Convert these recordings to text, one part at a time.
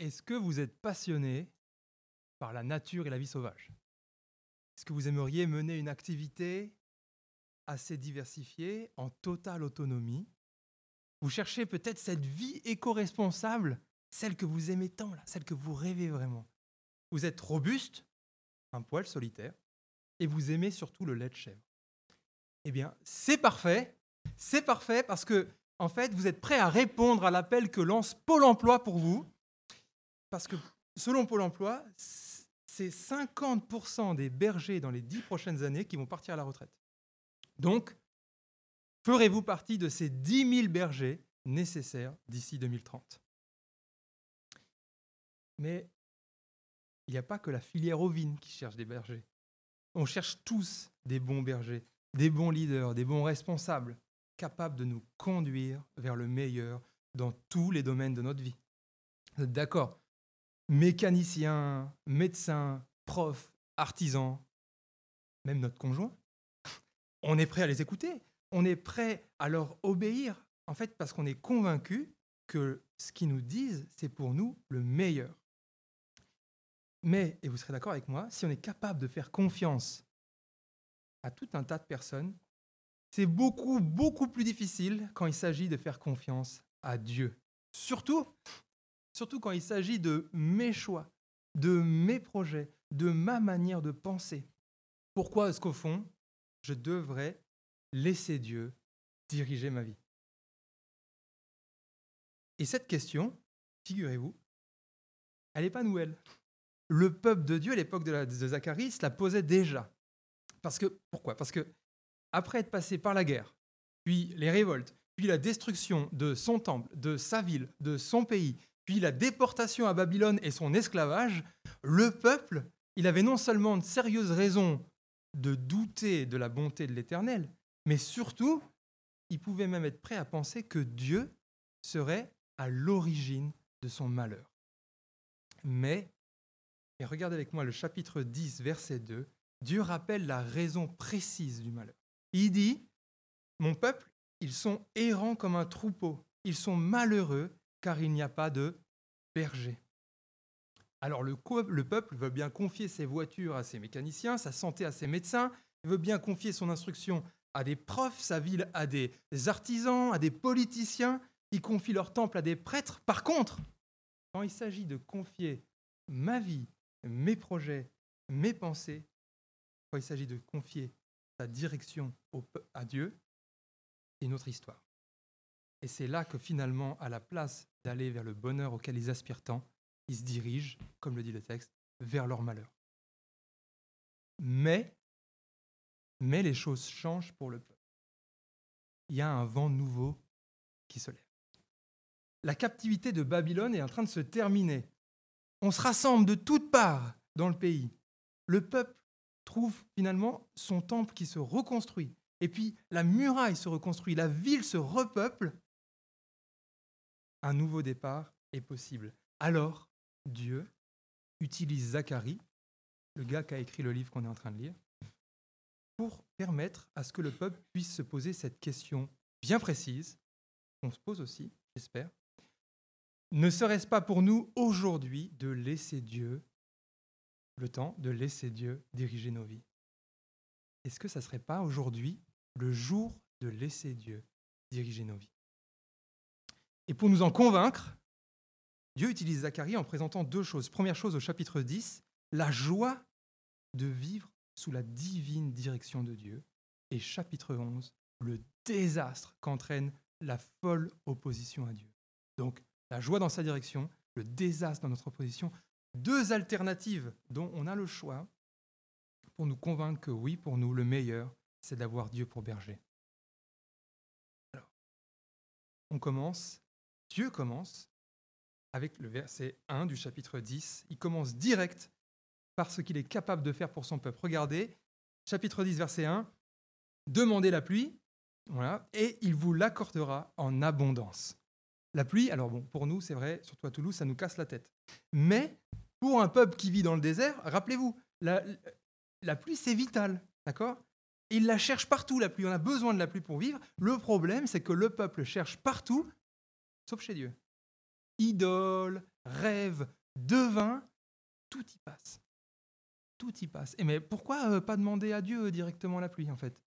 est-ce que vous êtes passionné par la nature et la vie sauvage? Est-ce que vous aimeriez mener une activité assez diversifiée, en totale autonomie? Vous cherchez peut-être cette vie éco-responsable, celle que vous aimez tant, celle que vous rêvez vraiment. Vous êtes robuste, un poil solitaire, et vous aimez surtout le lait de chèvre. Eh bien, c'est parfait, c'est parfait parce que, en fait, vous êtes prêt à répondre à l'appel que lance Pôle emploi pour vous. Parce que, selon Pôle emploi, c'est 50% des bergers dans les 10 prochaines années qui vont partir à la retraite. Donc, ferez-vous partie de ces 10 000 bergers nécessaires d'ici 2030 Mais il n'y a pas que la filière ovine qui cherche des bergers. On cherche tous des bons bergers, des bons leaders, des bons responsables, capables de nous conduire vers le meilleur dans tous les domaines de notre vie. D'accord? Mécaniciens, médecins, profs, artisans, même notre conjoint. On est prêt à les écouter. On est prêt à leur obéir, en fait, parce qu'on est convaincu que ce qu'ils nous disent, c'est pour nous le meilleur. Mais, et vous serez d'accord avec moi, si on est capable de faire confiance à tout un tas de personnes, c'est beaucoup, beaucoup plus difficile quand il s'agit de faire confiance à Dieu. Surtout, surtout quand il s'agit de mes choix, de mes projets, de ma manière de penser. Pourquoi est-ce qu'au fond, je devrais laisser Dieu diriger ma vie? Et cette question, figurez-vous, elle n'est pas nouvelle le peuple de Dieu à l'époque de, Zacharie la posait déjà. Parce que, pourquoi? Parce que, après être passé par la guerre, puis les révoltes, puis la destruction de son temple, de sa ville, de son pays, la déportation à Babylone et son esclavage, le peuple, il avait non seulement de sérieuses raisons de douter de la bonté de l'Éternel, mais surtout, il pouvait même être prêt à penser que Dieu serait à l'origine de son malheur. Mais et regardez avec moi le chapitre 10, verset 2. Dieu rappelle la raison précise du malheur. Il dit, Mon peuple, ils sont errants comme un troupeau. Ils sont malheureux car il n'y a pas de berger. Alors le, le, peuple veut bien confier ses voitures à ses mécaniciens, sa santé à ses médecins, il veut bien confier son instruction à des profs, sa ville à des artisans, à des politiciens, il confie leur temple à des prêtres. Par contre, quand il s'agit de confier ma vie, mes projets, mes pensées, quand il s'agit de confier sa direction à Dieu, c'est une autre histoire. Et c'est là que finalement, à la place d'aller vers le bonheur auquel ils aspirent tant, ils se dirigent, comme le dit le texte, vers leur malheur. Mais, mais les choses changent pour le peuple. Il y a un vent nouveau qui se lève. La captivité de Babylone est en train de se terminer on se rassemble de toutes parts dans le pays. Le peuple trouve finalement son temple qui se reconstruit. Et puis la muraille se reconstruit, la ville se repeuple. Un nouveau départ est possible. Alors, Dieu utilise Zacharie, le gars qui a écrit le livre qu'on est en train de lire, pour permettre à ce que le peuple puisse se poser cette question bien précise, qu'on se pose aussi, j'espère, ne serait-ce pas pour nous aujourd'hui de laisser Dieu le temps de laisser Dieu diriger nos vies? Est-ce que ça ne serait pas aujourd'hui le jour de laisser Dieu diriger nos vies? Et pour nous en convaincre, Dieu utilise Zacharie en présentant deux choses. Première chose au chapitre 10, la joie de vivre sous la divine direction de Dieu. Et chapitre 11, le désastre qu'entraîne la folle opposition à Dieu. Donc, la joie dans sa direction, le désastre dans notre opposition, deux alternatives dont on a le choix pour nous convaincre que oui, pour nous, le meilleur, c'est d'avoir Dieu pour berger. Alors, on commence, Dieu commence avec le verset 1 du chapitre 10. Il commence direct par ce qu'il est capable de faire pour son peuple. Regardez, chapitre 10, verset 1, demandez la pluie, voilà, et il vous l'accordera en abondance. La pluie, alors bon, pour nous, c'est vrai, surtout à Toulouse, ça nous casse la tête. Mais pour un peuple qui vit dans le désert, rappelez-vous, la, la pluie, c'est vital, d'accord? Il la cherche partout, la pluie. On a besoin de la pluie pour vivre. Le problème, c'est que le peuple cherche partout, sauf chez Dieu. idoles, rêves, devins, tout y passe. Tout y passe. Et mais pourquoi euh, pas demander à Dieu directement la pluie en fait?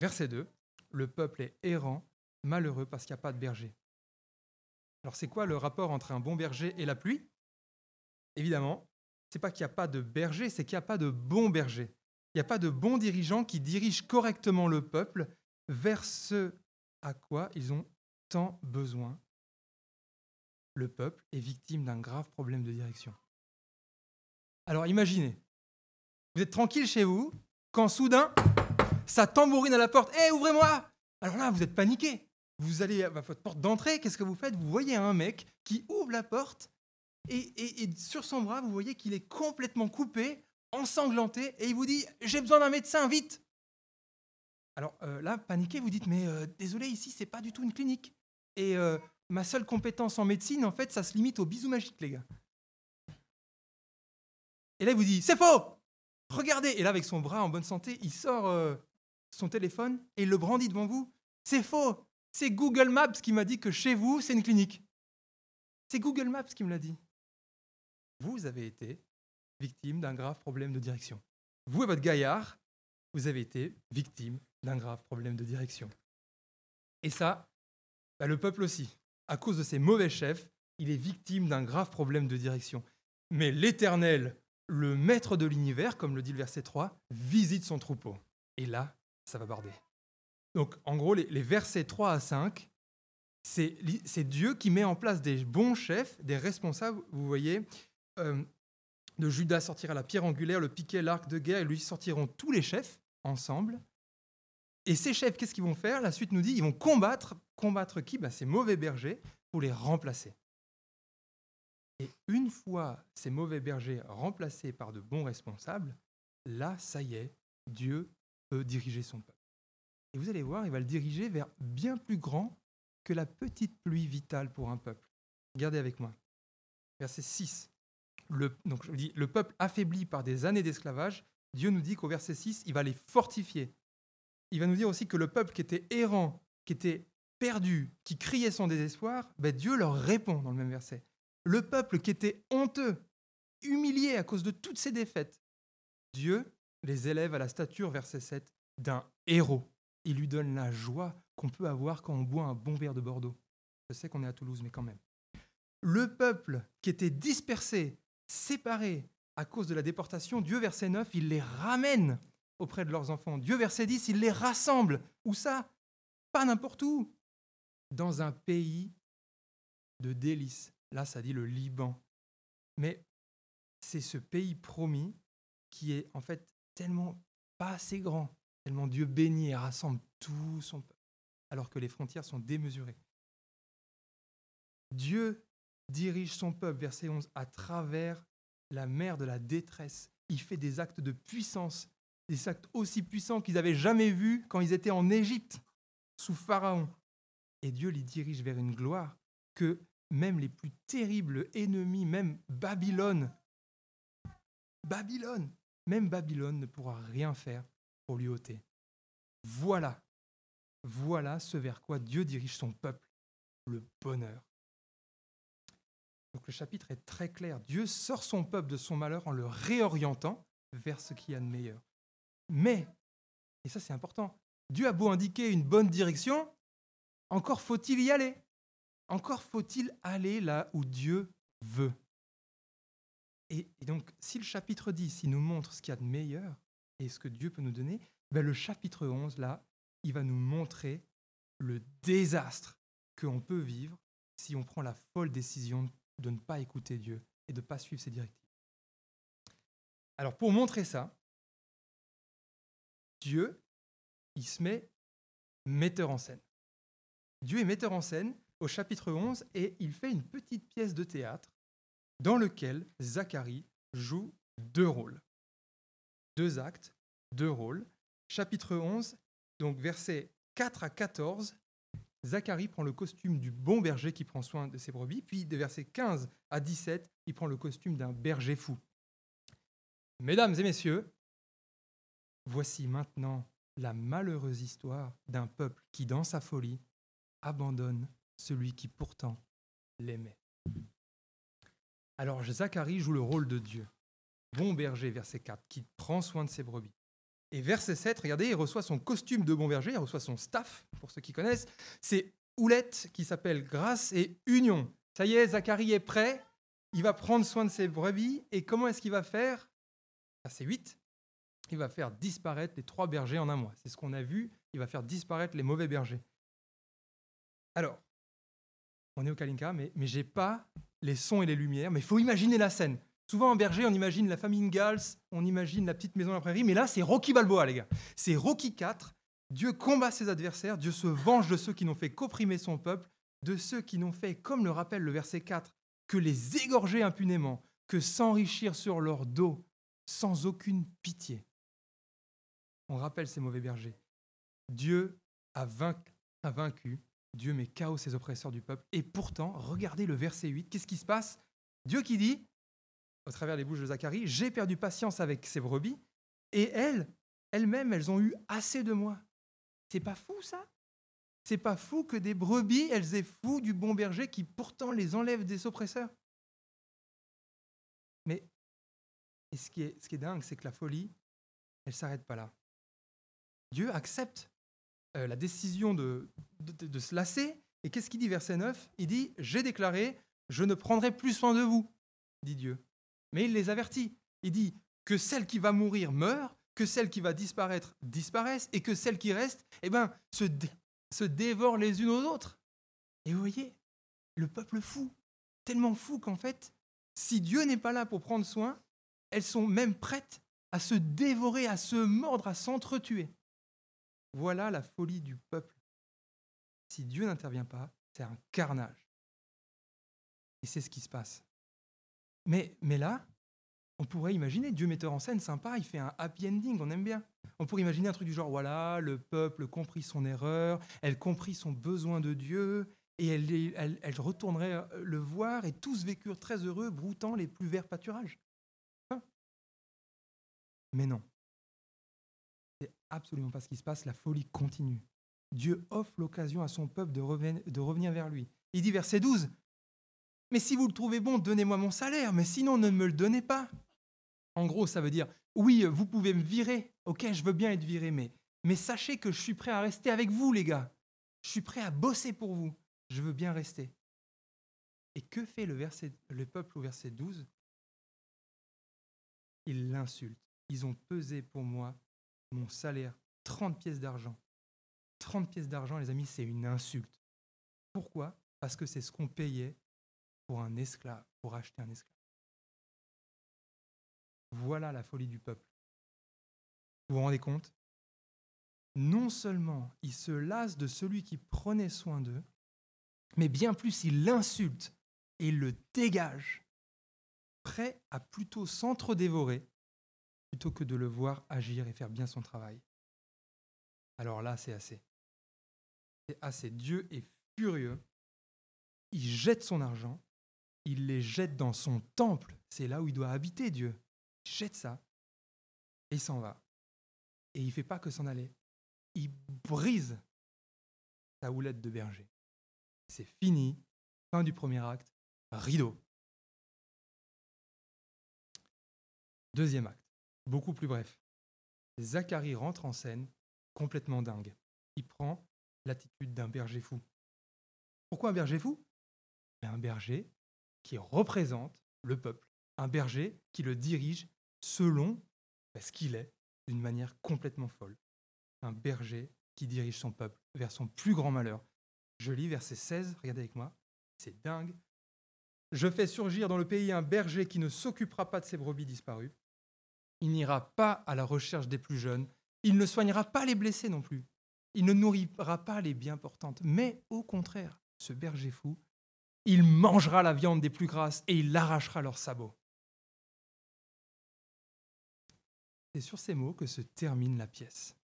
Verset 2, le peuple est errant, malheureux parce qu'il n'y a pas de berger. Alors c'est quoi le rapport entre un bon berger et la pluie? Évidemment, c'est pas qu'il n'y a pas de berger, c'est qu'il n'y a pas de bon berger. Il n'y a pas de bons dirigeants qui dirigent correctement le peuple vers ce à quoi ils ont tant besoin. Le peuple est victime d'un grave problème de direction. Alors imaginez, vous êtes tranquille chez vous, quand soudain, ça tambourine à la porte. Hé, ouvrez-moi Alors là, vous êtes paniqué. Vous allez à votre porte d'entrée, qu'est-ce que vous faites? Vous voyez un mec qui ouvre la porte et, et sur son bras, vous voyez qu'il est complètement coupé, ensanglanté, et il vous dit J'ai besoin d'un médecin, vite Alors euh, là, paniqué, vous dites Mais euh, désolé, ici, c'est pas du tout une clinique. Et euh, ma seule compétence en médecine, en fait, ça se limite aux bisous magiques, les gars. Et là, il vous dit C'est faux Regardez Et là, avec son bras en bonne santé, il sort son téléphone et le brandit devant vous. C'est faux C'est Google Maps qui m'a dit que chez vous, c'est une clinique. C'est Google Maps qui me l'a dit. Vous avez été victime d'un grave problème de direction. Vous et votre gaillard, vous avez été victime d'un grave problème de direction. Et ça, bah, le peuple aussi. À cause de ses mauvais chefs, il est victime d'un grave problème de direction. Mais l'Éternel, le maître de l'univers, comme le dit le verset 3, visite son troupeau. Et là, ça va barder. Donc, en gros, les, versets 3 à 5, c'est Dieu qui met en place des bons chefs, des responsables, vous voyez, euh, de Judas sortira la pierre angulaire, le piquet, l'arc de guerre, et lui sortiront tous les chefs ensemble. Et ces chefs, qu'est-ce qu'ils vont faire? La suite nous dit, ils vont combattre. Combattre qui? Bah, Ces mauvais bergers pour les remplacer. Et une fois ces mauvais bergers remplacés par de bons responsables, là, ça y est, Dieu peut diriger son peuple. Et vous allez voir, il va le diriger vers bien plus grand que la petite pluie vitale pour un peuple. Regardez avec moi. Verset 6 le, donc je dis, le peuple affaibli par des années d'esclavage, Dieu nous dit qu'au verset 6, il va les fortifier. Il va nous dire aussi que le peuple qui était errant, qui était perdu, qui criait son désespoir, ben Dieu leur répond dans le même verset. Le peuple qui était honteux, humilié à cause de toutes ses défaites, Dieu les élève à la stature, verset 7, d'un héros. Il lui donne la joie qu'on peut avoir quand on boit un bon verre de Bordeaux. Je sais qu'on est à Toulouse, mais quand même. Le peuple qui était dispersé, séparés à cause de la déportation, Dieu, verset 9, il les ramène auprès de leurs enfants. Dieu, verset 10, il les rassemble. Où ça? Pas n'importe où. Dans un pays de délices. Là, ça dit le Liban. Mais c'est ce pays promis qui est en fait tellement pas assez grand, tellement Dieu bénit et rassemble tout son peuple, alors que les frontières sont démesurées. Dieu dirige son peuple, verset 11, à travers la mer de la détresse. Il fait des actes de puissance, des actes aussi puissants qu'ils n'avaient jamais vus quand ils étaient en Égypte, sous Pharaon. Et Dieu les dirige vers une gloire que même les plus terribles ennemis, même Babylone, Babylone, même Babylone ne pourra rien faire pour lui ôter. Voilà, voilà ce vers quoi Dieu dirige son peuple, le bonheur. Donc le chapitre est très clair. Dieu sort son peuple de son malheur en le réorientant vers ce qu'il y a de meilleur. Mais, et ça c'est important, Dieu a beau indiquer une bonne direction, encore faut-il y aller. Encore faut-il aller là où Dieu veut. Et, donc, si le chapitre 10, il nous montre ce qu'il y a de meilleur et ce que Dieu peut nous donner, ben le chapitre 11, là, il va nous montrer le désastre qu'on peut vivre si on prend la folle décision de ne pas écouter Dieu et de ne pas suivre ses directives. Alors pour montrer ça, Dieu, il se met metteur en scène. Dieu est metteur en scène au chapitre 11 et il fait une petite pièce de théâtre dans lequel Zacharie joue deux rôles. Deux actes, deux rôles. Chapitre 11, donc versets 4 à 14, Zacharie prend le costume du bon berger qui prend soin de ses brebis, puis de versets 15 à 17, il prend le costume d'un berger fou. Mesdames et messieurs, voici maintenant la malheureuse histoire d'un peuple qui, dans sa folie, abandonne celui qui pourtant l'aimait. Alors Zacharie joue le rôle de Dieu. Bon berger, verset 4, qui prend soin de ses brebis. Et verset 7, regardez, il reçoit son costume de bon berger, il reçoit son staff, pour ceux qui connaissent. C'est houlette qui s'appelle grâce et union. Ça y est, Zacharie est prêt, il va prendre soin de ses brebis. Et comment est-ce qu'il va faire? Verset 8, il va faire disparaître les trois bergers en un mois. C'est ce qu'on a vu, il va faire disparaître les mauvais bergers. Alors, on est au Kalinka, mais, mais j'ai pas les sons et les lumières, mais il faut imaginer la scène. Souvent en berger, on imagine la famille Ingalls, on imagine la petite maison à la prairie, mais là, c'est Rocky Balboa, les gars. C'est Rocky 4. Dieu combat ses adversaires, Dieu se venge de ceux qui n'ont fait qu'opprimer son peuple, de ceux qui n'ont fait, comme le rappelle le verset 4, que les égorger impunément, que s'enrichir sur leur dos, sans aucune pitié. On rappelle ces mauvais bergers. Dieu a vaincu, Dieu met chaos ses oppresseurs du peuple. Et pourtant, regardez le verset 8, qu'est-ce qui se passe? Dieu qui dit, au travers des bouches de Zacharie, j'ai perdu patience avec ces brebis, et elles, elles-mêmes, elles ont eu assez de moi. C'est pas fou ça? C'est pas fou que des brebis, elles aient fou du bon berger qui pourtant les enlève des oppresseurs? Mais ce, qui est, ce qui est dingue, c'est que la folie, elle s'arrête pas là. Dieu accepte euh, la décision de, se lasser. Et qu'est-ce qu'il dit, verset 9 Il dit, j'ai déclaré, je ne prendrai plus soin de vous, dit Dieu. Mais il les avertit. Il dit que celle qui va mourir meurt, que celle qui va disparaître disparaisse, et que celle qui reste, eh ben, se, se dévore les unes aux autres. Et vous voyez, le peuple fou, tellement fou qu'en fait, si Dieu n'est pas là pour prendre soin, elles sont même prêtes à se dévorer, à se mordre, à s'entretuer. Voilà la folie du peuple. Si Dieu n'intervient pas, c'est un carnage. Et c'est ce qui se passe. Mais, mais là, on pourrait imaginer, Dieu metteur en scène, sympa, il fait un happy ending, on aime bien. On pourrait imaginer un truc du genre, voilà, le peuple comprit son erreur, elle comprit son besoin de Dieu, et elle, elle, retournerait euh, le voir, et tous vécurent très heureux, broutant les plus verts pâturages. Hein? Mais non. C'est absolument pas ce qui se passe, la folie continue. Dieu offre l'occasion à son peuple de, revenir vers lui. Il dit verset 12, Mais si vous le trouvez bon, donnez-moi mon salaire, mais sinon ne me le donnez pas. En gros, ça veut dire, oui, vous pouvez me virer, ok, je veux bien être viré, mais, sachez que je suis prêt à rester avec vous, les gars. Je suis prêt à bosser pour vous. Je veux bien rester. Et que fait le, le peuple au verset 12 Il l'insulte. Ils ont pesé pour moi mon salaire 30 pièces d'argent. 30 pièces d'argent, les amis, c'est une insulte. Pourquoi? Parce que c'est ce qu'on payait pour un esclave, pour acheter un esclave. Voilà la folie du peuple. Vous vous rendez compte? Non seulement il se lasse de celui qui prenait soin d'eux, mais bien plus il l'insulte et le dégage, prêt à plutôt s'entre-dévorer plutôt que de le voir agir et faire bien son travail. Alors là, c'est assez. C'est assez. Dieu est furieux. Il jette son argent. Il les jette dans son temple. C'est là où il doit habiter, Dieu. Il jette ça. Et il s'en va. Et il ne fait pas que s'en aller. Il brise sa houlette de berger. C'est fini. Fin du premier acte. Rideau. Deuxième acte beaucoup plus bref. Zacharie rentre en scène complètement dingue. Il prend l'attitude d'un berger fou. Pourquoi un berger fou? Un berger qui représente le peuple, un berger qui le dirige selon ce qu'il est, d'une manière complètement folle. Un berger qui dirige son peuple vers son plus grand malheur. Je lis verset 16, regardez avec moi, c'est dingue. Je fais surgir dans le pays un berger qui ne s'occupera pas de ses brebis disparues. Il n'ira pas à la recherche des plus jeunes. Il ne soignera pas les blessés non plus. Il ne nourrira pas les bien portantes. Mais au contraire, ce berger fou, il mangera la viande des plus grasses et il arrachera leurs sabots. C'est sur ces mots que se termine la pièce.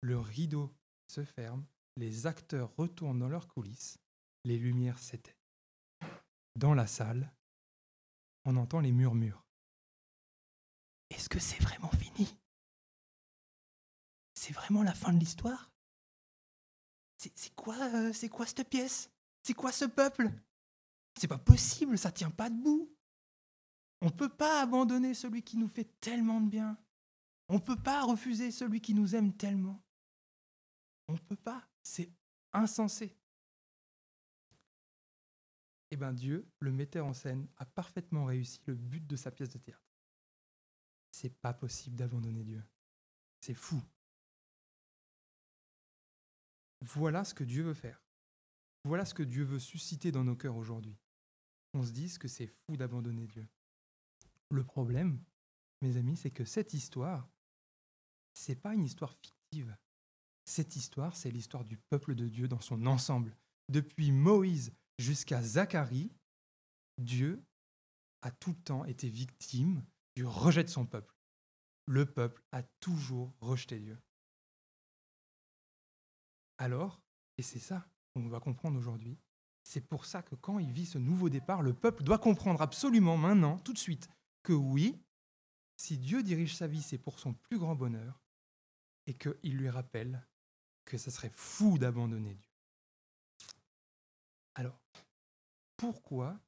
Le rideau se ferme, les acteurs retournent dans leurs coulisses, les lumières s'éteignent. Dans la salle, on entend les murmures est-ce que c'est vraiment fini? C'est vraiment la fin de l'histoire? C'est, quoi, euh, c'est quoi cette pièce? C'est quoi ce peuple? C'est pas possible, ça tient pas debout. On ne peut pas abandonner celui qui nous fait tellement de bien. On ne peut pas refuser celui qui nous aime tellement. On ne peut pas. C'est insensé. Eh bien Dieu, le metteur en scène, a parfaitement réussi le but de sa pièce de théâtre. C'est pas possible d'abandonner Dieu. C'est fou. Voilà ce que Dieu veut faire. Voilà ce que Dieu veut susciter dans nos cœurs aujourd'hui. On se dise que c'est fou d'abandonner Dieu. Le problème, mes amis, c'est que cette histoire, c'est pas une histoire fictive. Cette histoire, c'est l'histoire du peuple de Dieu dans son ensemble. Depuis Moïse jusqu'à Zacharie, Dieu a tout le temps été victime du rejet de son peuple. Le peuple a toujours rejeté Dieu. Alors, et c'est ça qu'on va comprendre aujourd'hui, c'est pour ça que quand il vit ce nouveau départ, le peuple doit comprendre absolument maintenant, tout de suite, que oui, si Dieu dirige sa vie, c'est pour son plus grand bonheur, et qu'il lui rappelle que ce serait fou d'abandonner Dieu. Alors, pourquoi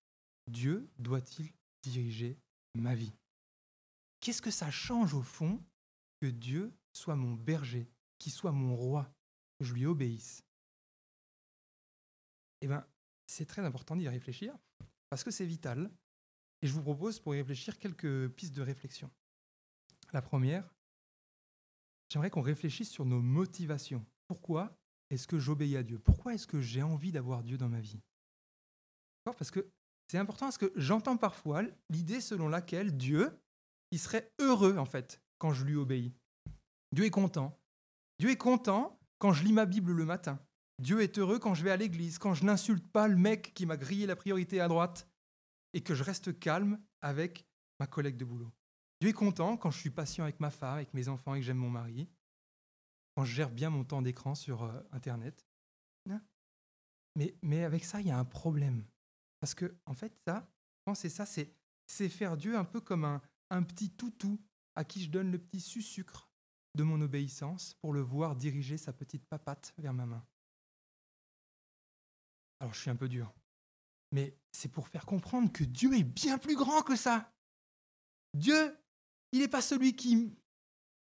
Dieu doit-il diriger ma vie? Qu'est-ce que ça change au fond que Dieu soit mon berger, qu'il soit mon roi, que je lui obéisse? Eh bien, c'est très important d'y réfléchir, parce que c'est vital, et je vous propose pour y réfléchir quelques pistes de réflexion. La première, j'aimerais qu'on réfléchisse sur nos motivations. Pourquoi est-ce que j'obéis à Dieu? Pourquoi est-ce que j'ai envie d'avoir Dieu dans ma vie? Parce que c'est important parce que j'entends parfois l'idée selon laquelle Dieu, il serait heureux en fait quand je lui obéis. Dieu est content. Dieu est content quand je lis ma Bible le matin. Dieu est heureux quand je vais à l'église, quand je n'insulte pas le mec qui m'a grillé la priorité à droite et que je reste calme avec ma collègue de boulot. Dieu est content quand je suis patient avec ma femme, avec mes enfants et que j'aime mon mari, quand je gère bien mon temps d'écran sur euh, Internet. Mais, mais avec ça, il y a un problème. Parce que, en fait, ça, c'est ça, c'est, c'est faire Dieu un peu comme un, un petit toutou à qui je donne le petit sucre de mon obéissance pour le voir diriger sa petite papate vers ma main. Alors je suis un peu dur, mais c'est pour faire comprendre que Dieu est bien plus grand que ça. Dieu, il n'est pas celui qui,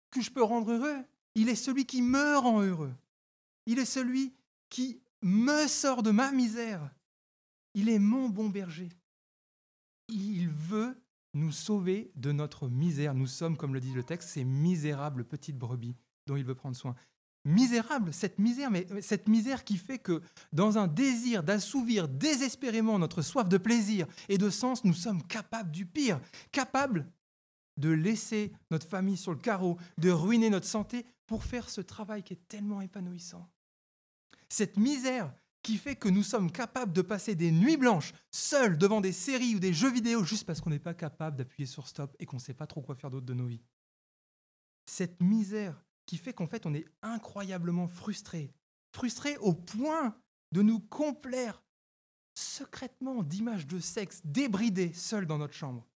que je peux rendre heureux, il est celui qui me rend heureux. Il est celui qui me sort de ma misère. Il est mon bon berger. Il veut nous sauver de notre misère. Nous sommes, comme le dit le texte, ces misérables petites brebis dont il veut prendre soin. Misérable, cette misère, mais cette misère qui fait que dans un désir d'assouvir désespérément notre soif de plaisir et de sens, nous sommes capables du pire, capables de laisser notre famille sur le carreau, de ruiner notre santé pour faire ce travail qui est tellement épanouissant. Cette misère qui fait que nous sommes capables de passer des nuits blanches seuls devant des séries ou des jeux vidéo juste parce qu'on n'est pas capable d'appuyer sur stop et qu'on ne sait pas trop quoi faire d'autre de nos vies. Cette misère qui fait qu'en fait on est incroyablement frustré, frustré au point de nous complaire secrètement d'images de sexe débridées seuls dans notre chambre,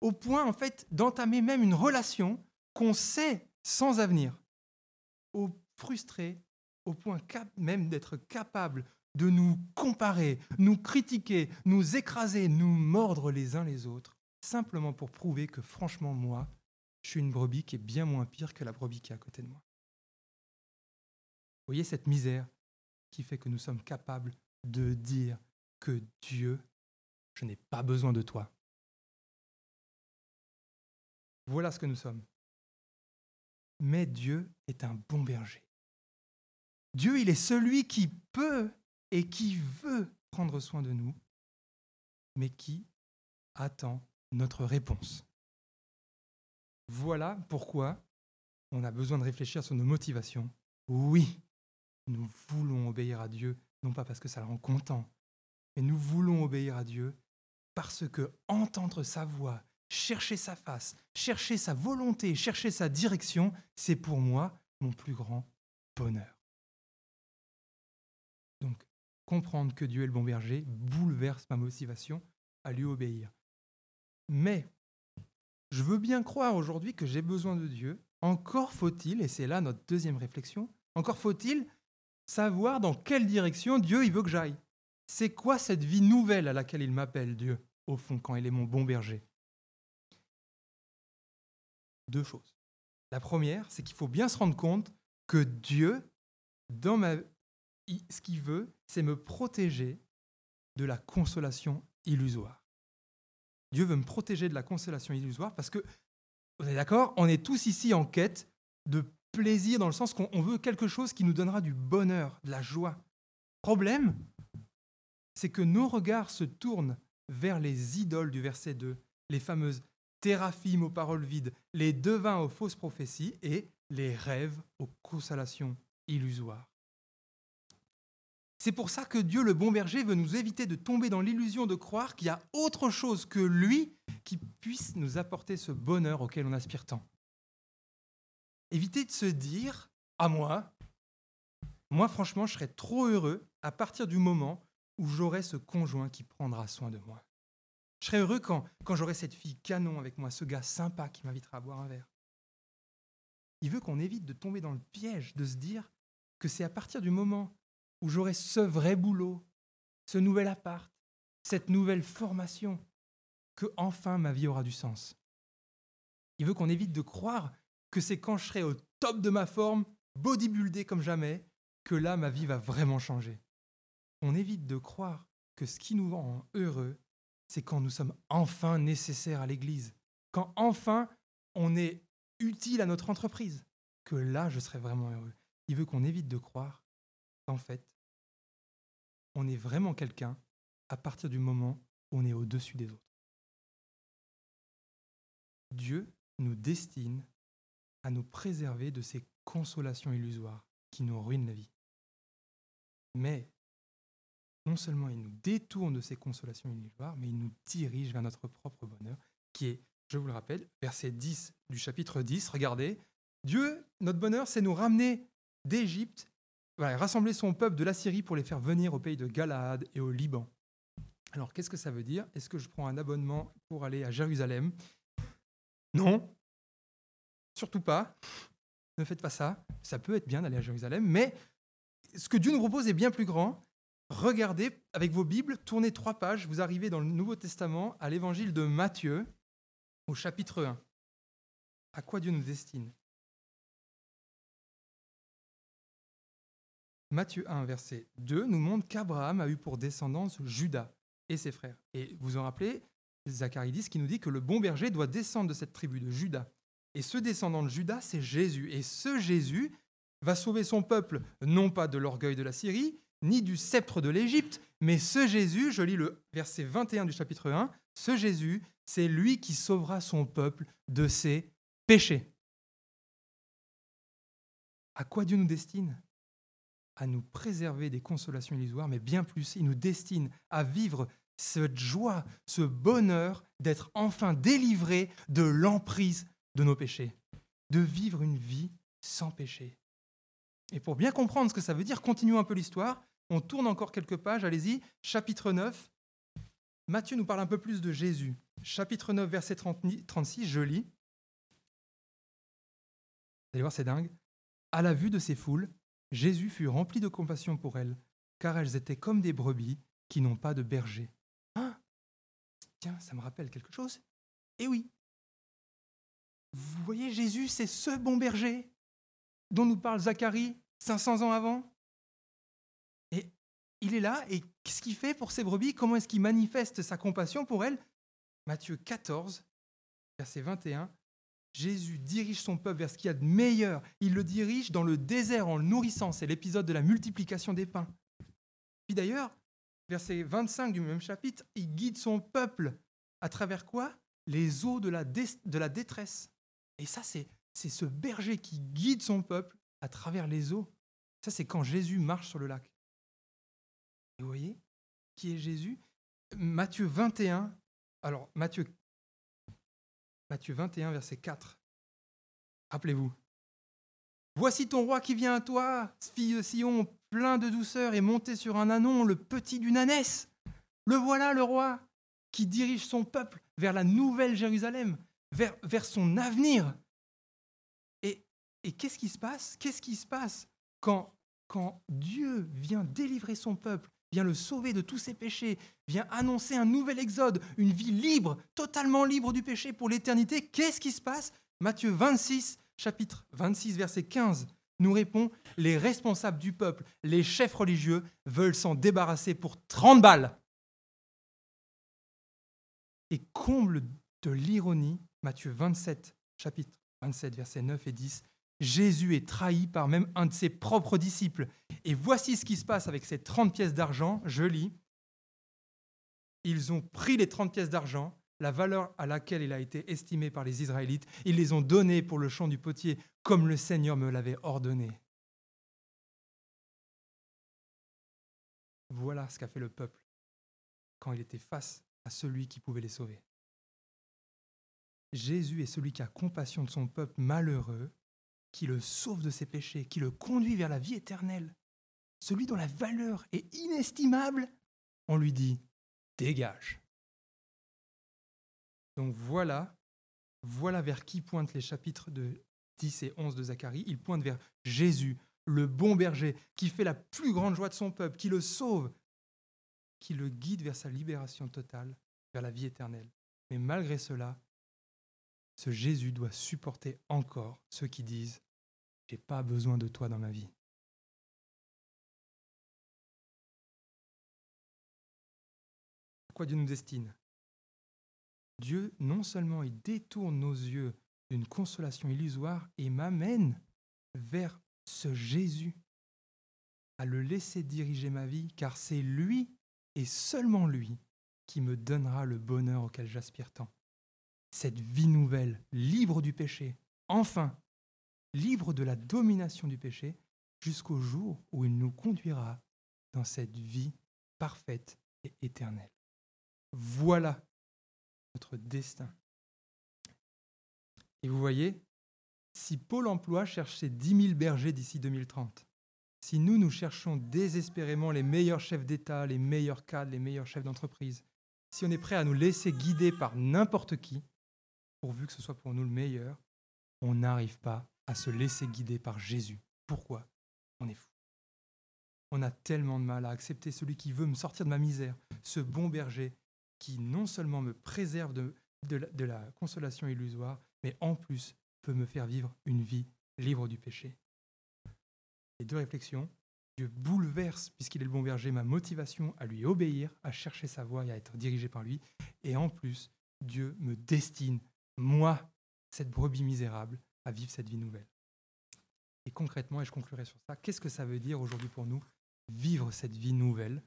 au point en fait d'entamer même une relation qu'on sait sans avenir, au frustré, au point même d'être capable de nous comparer, nous critiquer, nous écraser, nous mordre les uns les autres, simplement pour prouver que franchement, moi, je suis une brebis qui est bien moins pire que la brebis qui est à côté de moi. Vous voyez cette misère qui fait que nous sommes capables de dire que Dieu, je n'ai pas besoin de toi. Voilà ce que nous sommes. Mais Dieu est un bon berger. Dieu, il est celui qui peut et qui veut prendre soin de nous, mais qui attend notre réponse. Voilà pourquoi on a besoin de réfléchir sur nos motivations. Oui, nous voulons obéir à Dieu, non pas parce que ça le rend content, mais nous voulons obéir à Dieu parce que entendre sa voix, chercher sa face, chercher sa volonté, chercher sa direction, c'est pour moi mon plus grand bonheur. Donc, comprendre que Dieu est le bon berger bouleverse ma motivation à lui obéir. Mais je veux bien croire aujourd'hui que j'ai besoin de Dieu. Encore faut-il, et c'est là notre deuxième réflexion, encore faut-il savoir dans quelle direction Dieu il veut que j'aille. C'est quoi cette vie nouvelle à laquelle il m'appelle Dieu, au fond, quand il est mon bon berger? Deux choses. La première, c'est qu'il faut bien se rendre compte que Dieu, dans ma ce qu'il veut, c'est me protéger de la consolation illusoire. Dieu veut me protéger de la consolation illusoire parce que, vous êtes d'accord, on est tous ici en quête de plaisir dans le sens qu'on veut quelque chose qui nous donnera du bonheur, de la joie. Problème, c'est que nos regards se tournent vers les idoles du verset 2, les fameuses théraphimes aux paroles vides, les devins aux fausses prophéties et les rêves aux consolations illusoires. C'est pour ça que Dieu, le bon berger, veut nous éviter de tomber dans l'illusion de croire qu'il y a autre chose que lui qui puisse nous apporter ce bonheur auquel on aspire tant. Éviter de se dire, à moi, moi franchement, je serais trop heureux à partir du moment où j'aurai ce conjoint qui prendra soin de moi. Je serais heureux quand, quand j'aurai cette fille canon avec moi, ce gars sympa qui m'invitera à boire un verre. Il veut qu'on évite de tomber dans le piège de se dire que c'est à partir du moment où j'aurai ce vrai boulot, ce nouvel appart, cette nouvelle formation, que enfin ma vie aura du sens. Il veut qu'on évite de croire que c'est quand je serai au top de ma forme, bodybuildé comme jamais, que là ma vie va vraiment changer. On évite de croire que ce qui nous rend heureux, c'est quand nous sommes enfin nécessaires à l'Église, quand enfin on est utile à notre entreprise, que là je serai vraiment heureux. Il veut qu'on évite de croire qu'en fait, on est vraiment quelqu'un à partir du moment où on est au-dessus des autres. Dieu nous destine à nous préserver de ces consolations illusoires qui nous ruinent la vie. Mais non seulement il nous détourne de ces consolations illusoires, mais il nous dirige vers notre propre bonheur, qui est, je vous le rappelle, verset 10 du chapitre 10, regardez, Dieu, notre bonheur, c'est nous ramener d'Égypte rassembler son peuple de la Syrie pour les faire venir au pays de Galaad et au Liban. Alors, qu'est-ce que ça veut dire? Est-ce que je prends un abonnement pour aller à Jérusalem? Non, surtout pas. Ne faites pas ça. Ça peut être bien d'aller à Jérusalem, mais ce que Dieu nous propose est bien plus grand. Regardez avec vos Bibles, tournez trois pages, vous arrivez dans le Nouveau Testament à l'évangile de Matthieu, au chapitre 1. À quoi Dieu nous destine? Matthieu 1, verset 2, nous montre qu'Abraham a eu pour descendance Judas et ses frères. Et vous en rappelez, Zacharie qui nous dit que le bon berger doit descendre de cette tribu de Judas. Et ce descendant de Judas, c'est Jésus. Et ce Jésus va sauver son peuple, non pas de l'orgueil de la Syrie, ni du sceptre de l'Égypte, mais ce Jésus, je lis le verset 21 du chapitre 1, ce Jésus, c'est lui qui sauvera son peuple de ses péchés. À quoi Dieu nous destine? À nous préserver des consolations illusoires, mais bien plus, il nous destine à vivre cette joie, ce bonheur d'être enfin délivré de l'emprise de nos péchés, de vivre une vie sans péché. Et pour bien comprendre ce que ça veut dire, continuons un peu l'histoire. On tourne encore quelques pages, allez-y, chapitre 9. Matthieu nous parle un peu plus de Jésus. Chapitre 9, verset 36, je lis. Vous allez voir, c'est dingue. À la vue de ces foules, Jésus fut rempli de compassion pour elles, car elles étaient comme des brebis qui n'ont pas de berger. Ah Tiens, ça me rappelle quelque chose. Eh oui. Vous voyez, Jésus, c'est ce bon berger dont nous parle Zacharie 500 ans avant? Et il est là, et qu'est-ce qu'il fait pour ces brebis? Comment est-ce qu'il manifeste sa compassion pour elles? Matthieu 14, verset 21. Jésus dirige son peuple vers ce qu'il y a de meilleur. Il le dirige dans le désert en le nourrissant. C'est l'épisode de la multiplication des pains. Puis d'ailleurs, verset 25 du même chapitre, il guide son peuple à travers quoi? Les eaux de la, de la détresse. Et ça, c'est, c'est ce berger qui guide son peuple à travers les eaux. Ça, c'est quand Jésus marche sur le lac. Vous voyez qui est Jésus? Matthieu 21. Alors, Matthieu Matthieu 21, verset 4. Rappelez-vous. Voici ton roi qui vient à toi, fille de Sion, plein de douceur et monté sur un anon, le petit d'une ânesse. Le voilà, le roi, qui dirige son peuple vers la nouvelle Jérusalem, vers, vers son avenir. Et, et qu'est-ce qui se passe? Qu'est-ce qui se passe quand, quand Dieu vient délivrer son peuple vient le sauver de tous ses péchés, vient annoncer un nouvel exode, une vie libre, totalement libre du péché pour l'éternité, qu'est-ce qui se passe? Matthieu 26, chapitre 26, verset 15, nous répond, les responsables du peuple, les chefs religieux veulent s'en débarrasser pour 30 balles. Et comble de l'ironie, Matthieu 27, chapitre 27, versets 9 et 10, Jésus est trahi par même un de ses propres disciples. Et voici ce qui se passe avec ces 30 pièces d'argent. Je lis. Ils ont pris les 30 pièces d'argent, la valeur à laquelle il a été estimé par les Israélites. Ils les ont données pour le champ du potier, comme le Seigneur me l'avait ordonné. Voilà ce qu'a fait le peuple quand il était face à celui qui pouvait les sauver. Jésus est celui qui a compassion de son peuple malheureux, qui le sauve de ses péchés, qui le conduit vers la vie éternelle. Celui dont la valeur est inestimable, on lui dit dégage. Donc voilà, voilà vers qui pointent les chapitres de 10 et 11 de Zacharie. Ils pointent vers Jésus, le bon berger, qui fait la plus grande joie de son peuple, qui le sauve, qui le guide vers sa libération totale, vers la vie éternelle. Mais malgré cela, ce Jésus doit supporter encore ceux qui disent J'ai pas besoin de toi dans ma vie. Pourquoi Dieu nous destine? Dieu, non seulement il détourne nos yeux d'une consolation illusoire et m'amène vers ce Jésus, à le laisser diriger ma vie, car c'est lui et seulement lui qui me donnera le bonheur auquel j'aspire tant cette vie nouvelle, libre du péché, enfin, libre de la domination du péché, jusqu'au jour où il nous conduira dans cette vie parfaite et éternelle. Voilà notre destin. Et vous voyez, si Pôle Emploi cherchait 10 000 bergers d'ici 2030, si nous, nous cherchons désespérément les meilleurs chefs d'État, les meilleurs cadres, les meilleurs chefs d'entreprise, si on est prêt à nous laisser guider par n'importe qui, pourvu que ce soit pour nous le meilleur, on n'arrive pas à se laisser guider par Jésus. Pourquoi? On est fou. On a tellement de mal à accepter celui qui veut me sortir de ma misère, ce bon berger qui non seulement me préserve de, de, la, consolation illusoire, mais en plus peut me faire vivre une vie libre du péché. Et deux réflexions. Dieu bouleverse, puisqu'il est le bon berger, ma motivation à lui obéir, à chercher sa voie et à être dirigé par lui. Et en plus, Dieu me destine moi, cette brebis misérable, à vivre cette vie nouvelle. Et concrètement, et je conclurai sur ça, qu'est-ce que ça veut dire aujourd'hui pour nous, vivre cette vie nouvelle?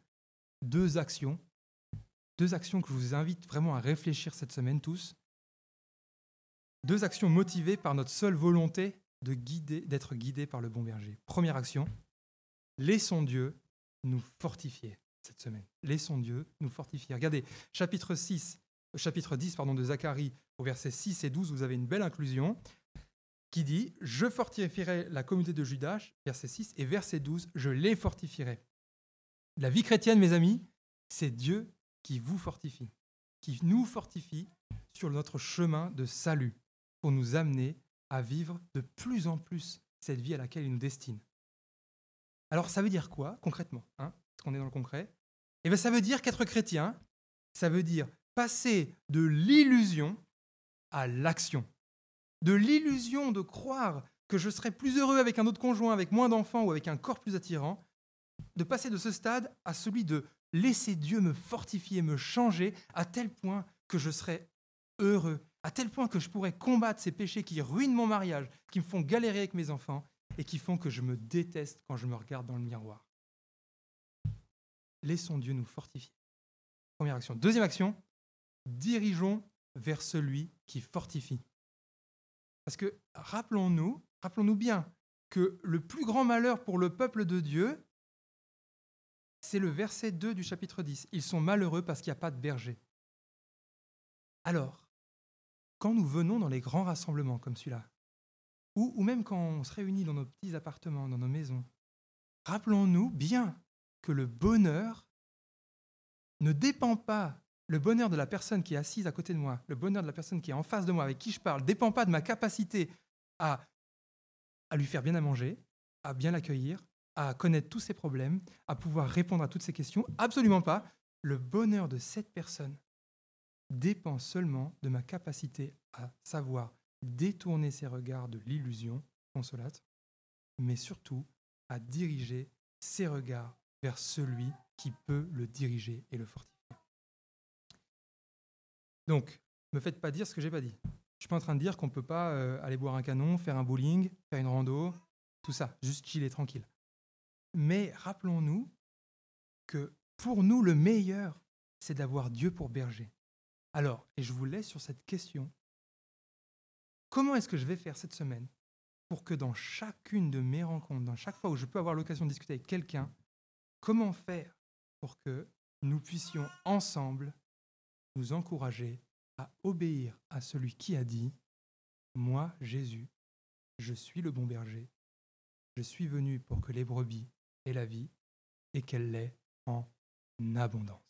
Deux actions, deux actions que je vous invite vraiment à réfléchir cette semaine tous. Deux actions motivées par notre seule volonté de guider, d'être guidés par le bon berger. Première action, laissons Dieu nous fortifier cette semaine. Laissons Dieu nous fortifier. Regardez, chapitre 6, chapitre 10 pardon, de Zacharie, au verset 6 et 12, vous avez une belle inclusion qui dit Je fortifierai la communauté de Judas, verset 6, et verset 12, je les fortifierai. La vie chrétienne, mes amis, c'est Dieu qui vous fortifie, qui nous fortifie sur notre chemin de salut pour nous amener à vivre de plus en plus cette vie à laquelle il nous destine. Alors ça veut dire quoi concrètement hein, Parce qu'on est dans le concret? Eh bien, ça veut dire qu'être chrétien, ça veut dire passer de l'illusion à l'action. De l'illusion de croire que je serais plus heureux avec un autre conjoint, avec moins d'enfants ou avec un corps plus attirant, de passer de ce stade à celui de laisser Dieu me fortifier, me changer, à tel point que je serais heureux, à tel point que je pourrais combattre ces péchés qui ruinent mon mariage, qui me font galérer avec mes enfants et qui font que je me déteste quand je me regarde dans le miroir. Laissons Dieu nous fortifier. Première action. Deuxième action, dirigeons vers celui qui fortifie. Parce que rappelons-nous, rappelons-nous bien que le plus grand malheur pour le peuple de Dieu, c'est le verset 2 du chapitre 10. Ils sont malheureux parce qu'il n'y a pas de berger. Alors, quand nous venons dans les grands rassemblements comme celui-là, ou, ou même quand on se réunit dans nos petits appartements, dans nos maisons, rappelons-nous bien que le bonheur ne dépend pas le bonheur de la personne qui est assise à côté de moi, le bonheur de la personne qui est en face de moi, avec qui je parle, ne dépend pas de ma capacité à, à lui faire bien à manger, à bien l'accueillir, à connaître tous ses problèmes, à pouvoir répondre à toutes ses questions. Absolument pas. Le bonheur de cette personne dépend seulement de ma capacité à savoir détourner ses regards de l'illusion, consolate, mais surtout à diriger ses regards vers celui qui peut le diriger et le fortifier. Donc, me faites pas dire ce que j'ai pas dit. Je suis pas en train de dire qu'on peut pas euh, aller boire un canon, faire un bowling, faire une rando, tout ça, juste chiller tranquille. Mais rappelons-nous que pour nous, le meilleur, c'est d'avoir Dieu pour berger. Alors, et je vous laisse sur cette question, comment est-ce que je vais faire cette semaine pour que dans chacune de mes rencontres, dans chaque fois où je peux avoir l'occasion de discuter avec quelqu'un, comment faire pour que nous puissions ensemble nous encourager à obéir à celui qui a dit, Moi, Jésus, je suis le bon berger, je suis venu pour que les brebis aient la vie et qu'elle l'ait en abondance.